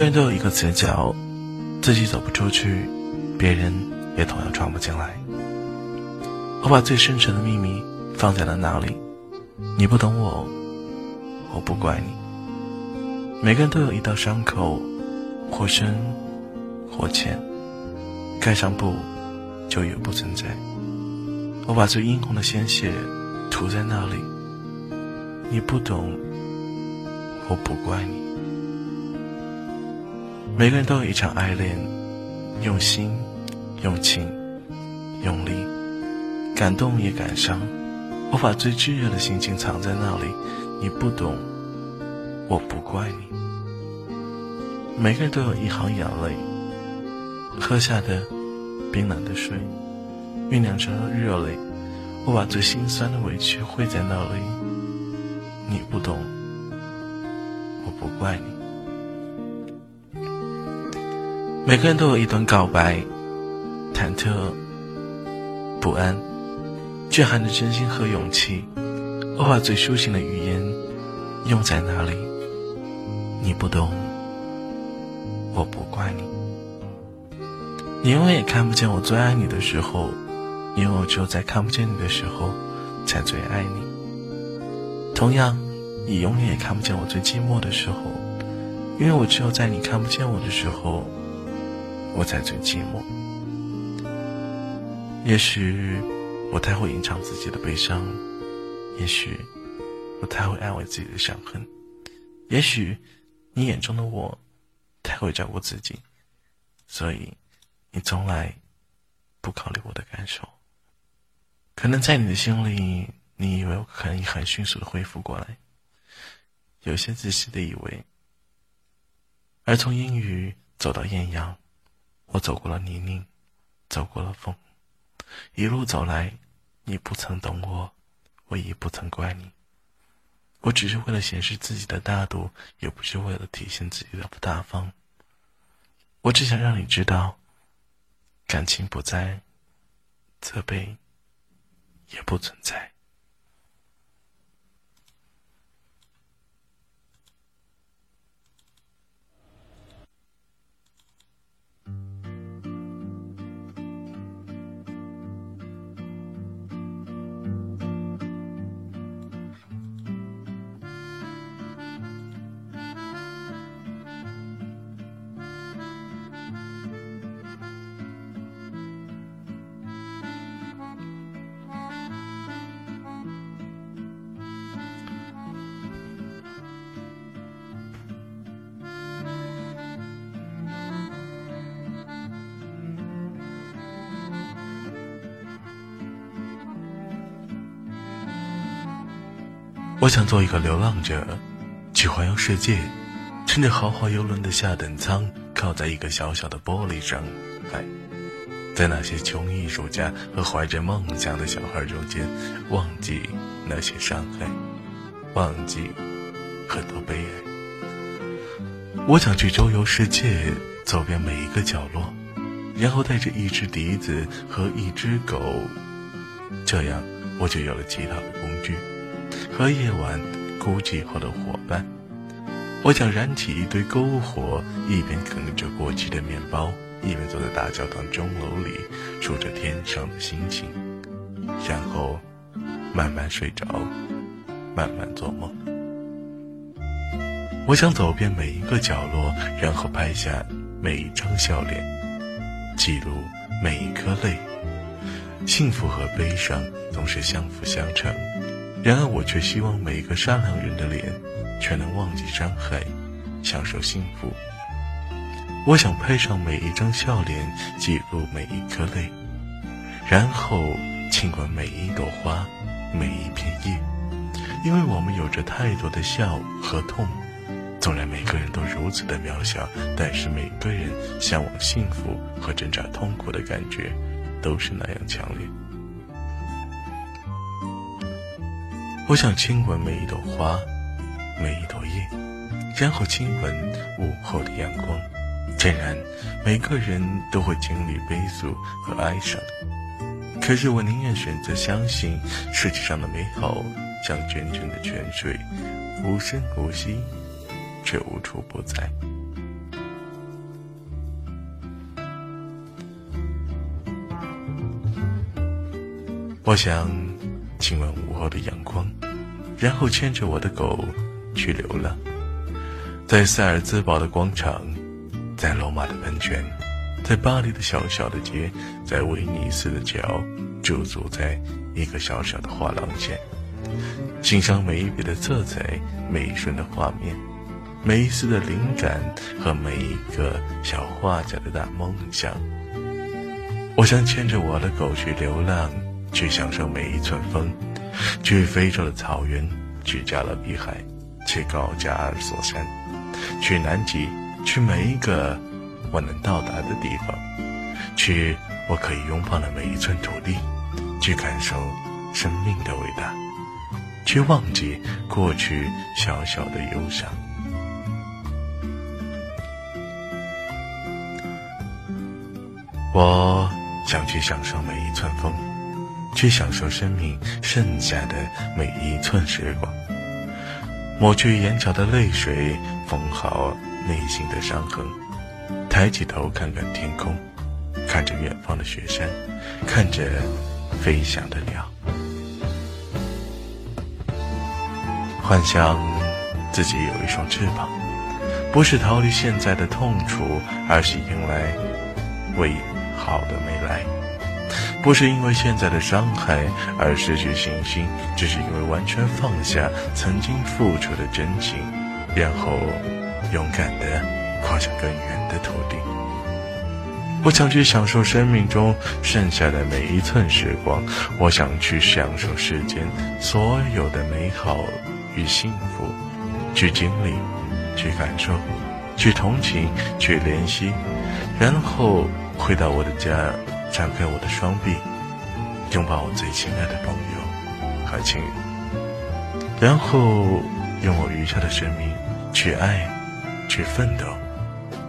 每个人都有一个死角，自己走不出去，别人也同样闯不进来。我把最深沉的秘密放在了那里，你不懂我，我不怪你。每个人都有一道伤口，或深或浅，盖上布就也不存在。我把最殷红的鲜血涂在那里，你不懂，我不怪你。每个人都有一场爱恋，用心、用情、用力，感动也感伤。我把最炙热的心情藏在那里，你不懂，我不怪你。每个人都有一行眼泪，喝下的冰冷的水，酝酿成热泪。我把最心酸的委屈汇在那里，你不懂，我不怪你。每个人都有一段告白，忐忑、不安，却含着真心和勇气。我把最抒情的语言用在哪里？你不懂，我不怪你。你永远也看不见我最爱你的时候，因为我只有在看不见你的时候，才最爱你。同样，你永远也看不见我最寂寞的时候，因为我只有在你看不见我的时候。我才最寂寞。也许我太会隐藏自己的悲伤，也许我太会安慰自己的伤痕，也许你眼中的我太会照顾自己，所以你从来不考虑我的感受。可能在你的心里，你以为我可以很迅速的恢复过来，有些自私的以为。而从阴雨走到艳阳。我走过了泥泞，走过了风，一路走来，你不曾懂我，我亦不曾怪你。我只是为了显示自己的大度，也不是为了体现自己的大方。我只想让你知道，感情不在，责备也不存在。我想做一个流浪者，去环游世界，乘着豪华游轮的下等舱，靠在一个小小的玻璃上，哎，在那些穷艺术家和怀着梦想的小孩中间，忘记那些伤害，忘记很多悲哀。我想去周游世界，走遍每一个角落，然后带着一只笛子和一只狗，这样我就有了乞讨的工具。和夜晚孤寂后的伙伴，我想燃起一堆篝火，一边啃着过期的面包，一边坐在大教堂钟楼里数着天上的星星，然后慢慢睡着，慢慢做梦。我想走遍每一个角落，然后拍下每一张笑脸，记录每一颗泪。幸福和悲伤总是相辅相成。然而，我却希望每一个善良人的脸，全能忘记伤害，享受幸福。我想拍上每一张笑脸，记录每一颗泪，然后亲吻每一朵花，每一片叶。因为我们有着太多的笑和痛，纵然每个人都如此的渺小，但是每个人向往幸福和挣扎痛苦的感觉，都是那样强烈。我想亲吻每一朵花，每一朵叶，然后亲吻午后的阳光。显然，每个人都会经历悲诉和哀伤，可是我宁愿选择相信，世界上的美好像涓涓的泉水，无声无息，却无处不在。我想亲吻午后的阳。然后牵着我的狗去流浪，在塞尔兹堡的广场，在罗马的喷泉，在巴黎的小小的街，在威尼斯的角，驻足在一个小小的画廊前，欣赏每一笔的色彩，每一瞬的画面，每一丝的灵感和每一个小画家的大梦想。我想牵着我的狗去流浪，去享受每一寸风，去非洲的草原，去加勒比海，去高加索山，去南极，去每一个我能到达的地方，去我可以拥抱的每一寸土地，去感受生命的伟大，去忘记过去小小的忧伤。我。想去享受每一寸风，去享受生命剩下的每一寸时光，抹去眼角的泪水，缝好内心的伤痕，抬起头看看天空，看着远方的雪山，看着飞翔的鸟，幻想自己有一双翅膀，不是逃离现在的痛楚，而是迎来未。好的未来，不是因为现在的伤害而失去信心，只是因为完全放下曾经付出的真情，然后勇敢的跨向更远的土地。我想去享受生命中剩下的每一寸时光，我想去享受世间所有的美好与幸福，去经历，去感受，去同情，去怜惜，然后。回到我的家，展开我的双臂，拥抱我最亲爱的朋友和亲人，然后用我余下的生命去爱，去奋斗，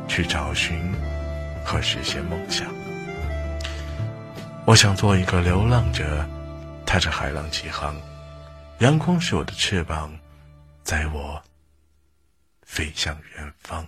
去找寻和实现梦想。我想做一个流浪者，踏着海浪起航，阳光是我的翅膀，载我飞向远方。